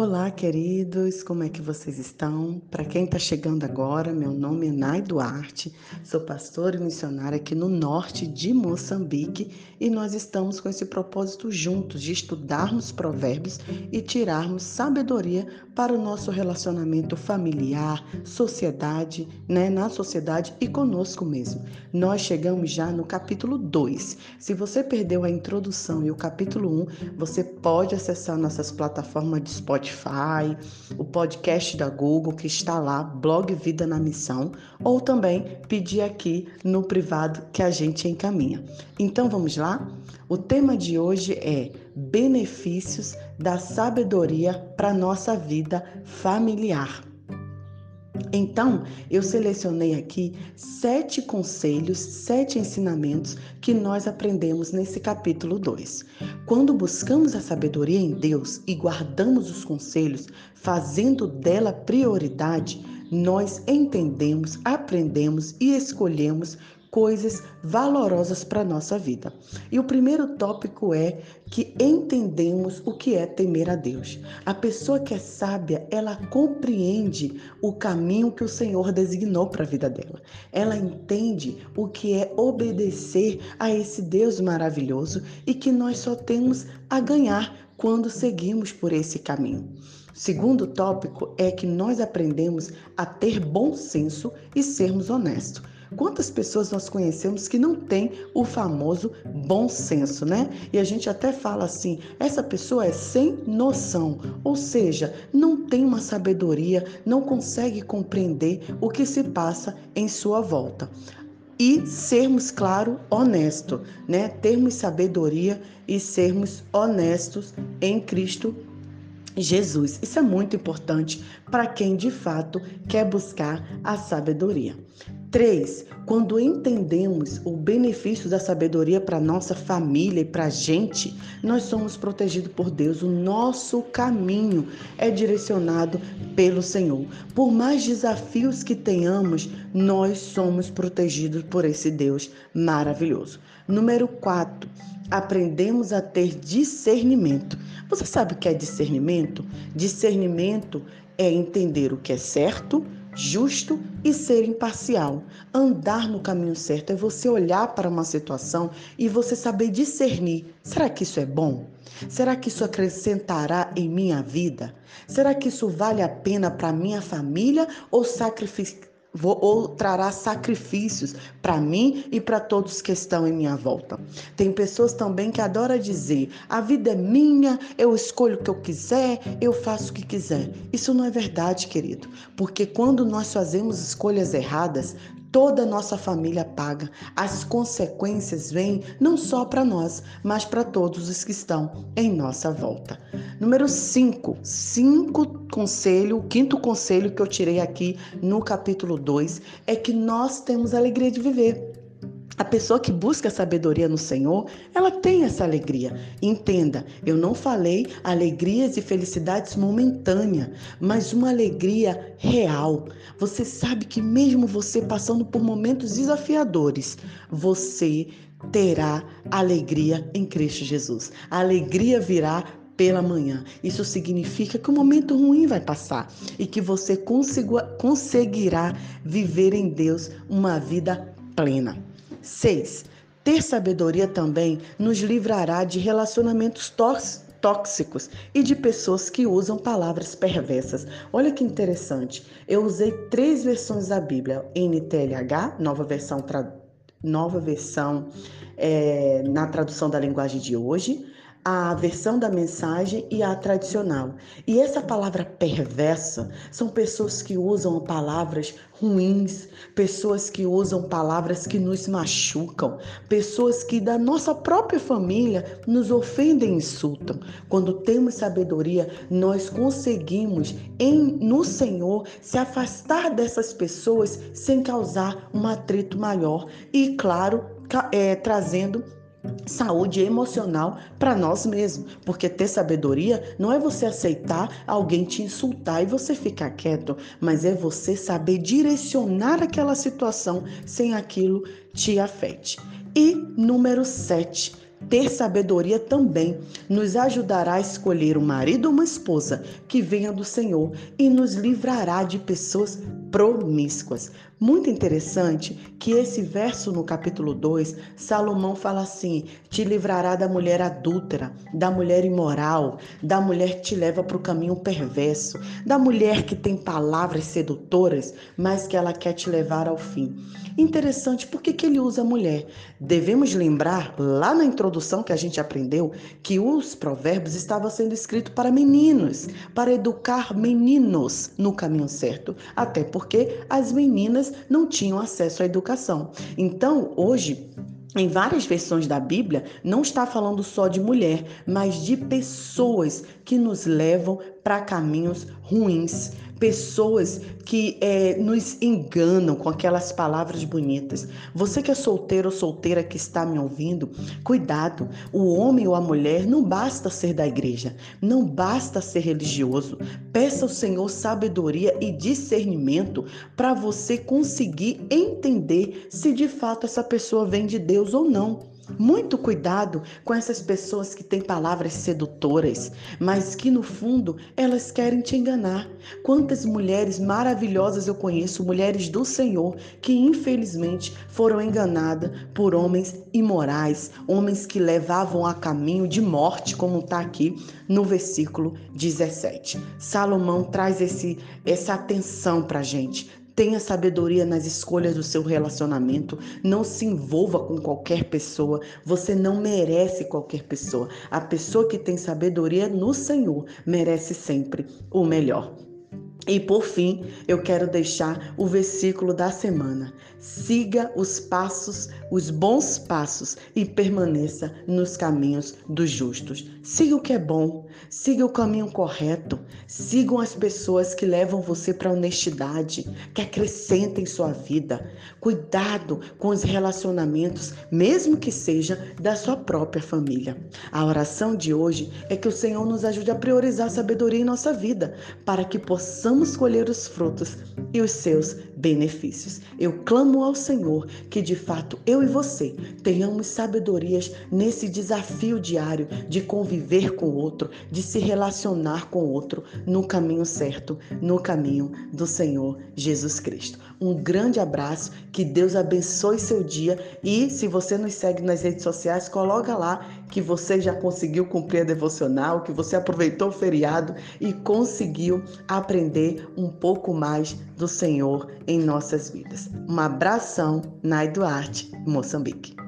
Olá, queridos, como é que vocês estão? Para quem está chegando agora, meu nome é Nai Duarte, sou pastora e missionária aqui no norte de Moçambique e nós estamos com esse propósito juntos de estudarmos provérbios e tirarmos sabedoria para o nosso relacionamento familiar, sociedade, né, na sociedade e conosco mesmo. Nós chegamos já no capítulo 2. Se você perdeu a introdução e o capítulo 1, um, você pode acessar nossas plataformas de Spotify Spotify, o podcast da Google que está lá, Blog Vida na Missão, ou também pedir aqui no privado que a gente encaminha. Então vamos lá? O tema de hoje é benefícios da sabedoria para nossa vida familiar. Então, eu selecionei aqui sete conselhos, sete ensinamentos que nós aprendemos nesse capítulo 2. Quando buscamos a sabedoria em Deus e guardamos os conselhos, fazendo dela prioridade, nós entendemos, aprendemos e escolhemos coisas valorosas para a nossa vida. E o primeiro tópico é que entendemos o que é temer a Deus. A pessoa que é sábia, ela compreende o caminho que o Senhor designou para a vida dela. Ela entende o que é obedecer a esse Deus maravilhoso e que nós só temos a ganhar quando seguimos por esse caminho. Segundo tópico é que nós aprendemos a ter bom senso e sermos honestos. Quantas pessoas nós conhecemos que não têm o famoso bom senso, né? E a gente até fala assim: essa pessoa é sem noção, ou seja, não tem uma sabedoria, não consegue compreender o que se passa em sua volta e sermos, claro, honestos, né? Termos sabedoria e sermos honestos em Cristo Jesus. Isso é muito importante para quem de fato quer buscar a sabedoria. 3. Quando entendemos o benefício da sabedoria para nossa família e para a gente, nós somos protegidos por Deus. O nosso caminho é direcionado pelo Senhor. Por mais desafios que tenhamos, nós somos protegidos por esse Deus maravilhoso. Número 4 aprendemos a ter discernimento. Você sabe o que é discernimento? Discernimento é entender o que é certo, justo e ser imparcial. Andar no caminho certo é você olhar para uma situação e você saber discernir: será que isso é bom? Será que isso acrescentará em minha vida? Será que isso vale a pena para minha família ou sacrificar? Ou trará sacrifícios para mim e para todos que estão em minha volta. Tem pessoas também que adoram dizer: a vida é minha, eu escolho o que eu quiser, eu faço o que quiser. Isso não é verdade, querido, porque quando nós fazemos escolhas erradas, toda a nossa família paga. As consequências vêm não só para nós, mas para todos os que estão em nossa volta. Número 5. Cinco conselho, o quinto conselho que eu tirei aqui no capítulo 2 é que nós temos alegria de viver. A pessoa que busca sabedoria no Senhor, ela tem essa alegria. Entenda, eu não falei alegrias e felicidades momentâneas, mas uma alegria real. Você sabe que mesmo você passando por momentos desafiadores, você terá alegria em Cristo Jesus. A alegria virá pela manhã. Isso significa que o momento ruim vai passar e que você conseguirá viver em Deus uma vida plena. 6. Ter sabedoria também nos livrará de relacionamentos tóxicos e de pessoas que usam palavras perversas. Olha que interessante. Eu usei três versões da Bíblia: NTLH, nova versão, tra... nova versão é, na tradução da linguagem de hoje a versão da mensagem e a tradicional. E essa palavra perversa são pessoas que usam palavras ruins, pessoas que usam palavras que nos machucam, pessoas que da nossa própria família nos ofendem e insultam. Quando temos sabedoria, nós conseguimos em no Senhor se afastar dessas pessoas sem causar um atrito maior e claro, é, trazendo saúde emocional para nós mesmos, porque ter sabedoria não é você aceitar alguém te insultar e você ficar quieto, mas é você saber direcionar aquela situação sem aquilo te afete. E número 7, Ter sabedoria também nos ajudará a escolher um marido ou uma esposa que venha do Senhor e nos livrará de pessoas promíscuas. Muito interessante que esse verso no capítulo 2, Salomão fala assim: te livrará da mulher adúltera, da mulher imoral, da mulher que te leva para o caminho perverso, da mulher que tem palavras sedutoras, mas que ela quer te levar ao fim. Interessante, por que, ele usa mulher? Devemos lembrar, lá na introdução que a gente aprendeu, que os provérbios estavam sendo escritos para meninos, para educar meninos no caminho certo. Até porque as meninas não tinham acesso à educação. Então, hoje, em várias versões da Bíblia, não está falando só de mulher, mas de pessoas que nos levam para caminhos ruins pessoas que é, nos enganam com aquelas palavras bonitas. Você que é solteiro ou solteira que está me ouvindo, cuidado. O homem ou a mulher não basta ser da igreja, não basta ser religioso. Peça ao Senhor sabedoria e discernimento para você conseguir entender se de fato essa pessoa vem de Deus ou não. Muito cuidado com essas pessoas que têm palavras sedutoras, mas que no fundo elas querem te enganar. Quantas mulheres maravilhosas eu conheço, mulheres do Senhor, que infelizmente foram enganadas por homens imorais, homens que levavam a caminho de morte, como está aqui no versículo 17. Salomão traz esse, essa atenção para gente. Tenha sabedoria nas escolhas do seu relacionamento. Não se envolva com qualquer pessoa. Você não merece qualquer pessoa. A pessoa que tem sabedoria no Senhor merece sempre o melhor. E por fim, eu quero deixar o versículo da semana. Siga os passos, os bons passos e permaneça nos caminhos dos justos. Siga o que é bom, siga o caminho correto, sigam as pessoas que levam você para a honestidade, que acrescentem sua vida. Cuidado com os relacionamentos, mesmo que seja da sua própria família. A oração de hoje é que o Senhor nos ajude a priorizar a sabedoria em nossa vida, para que possamos colher os frutos e os seus benefícios. Eu clamo ao Senhor que de fato eu e você tenhamos sabedorias nesse desafio diário de conviver com o outro, de se relacionar com o outro no caminho certo, no caminho do Senhor Jesus Cristo. Um grande abraço, que Deus abençoe seu dia e se você nos segue nas redes sociais, coloca lá que você já conseguiu cumprir a devocional, que você aproveitou o feriado e conseguiu aprender um pouco mais do Senhor em nossas vidas. Um abração, Nai Duarte, Moçambique.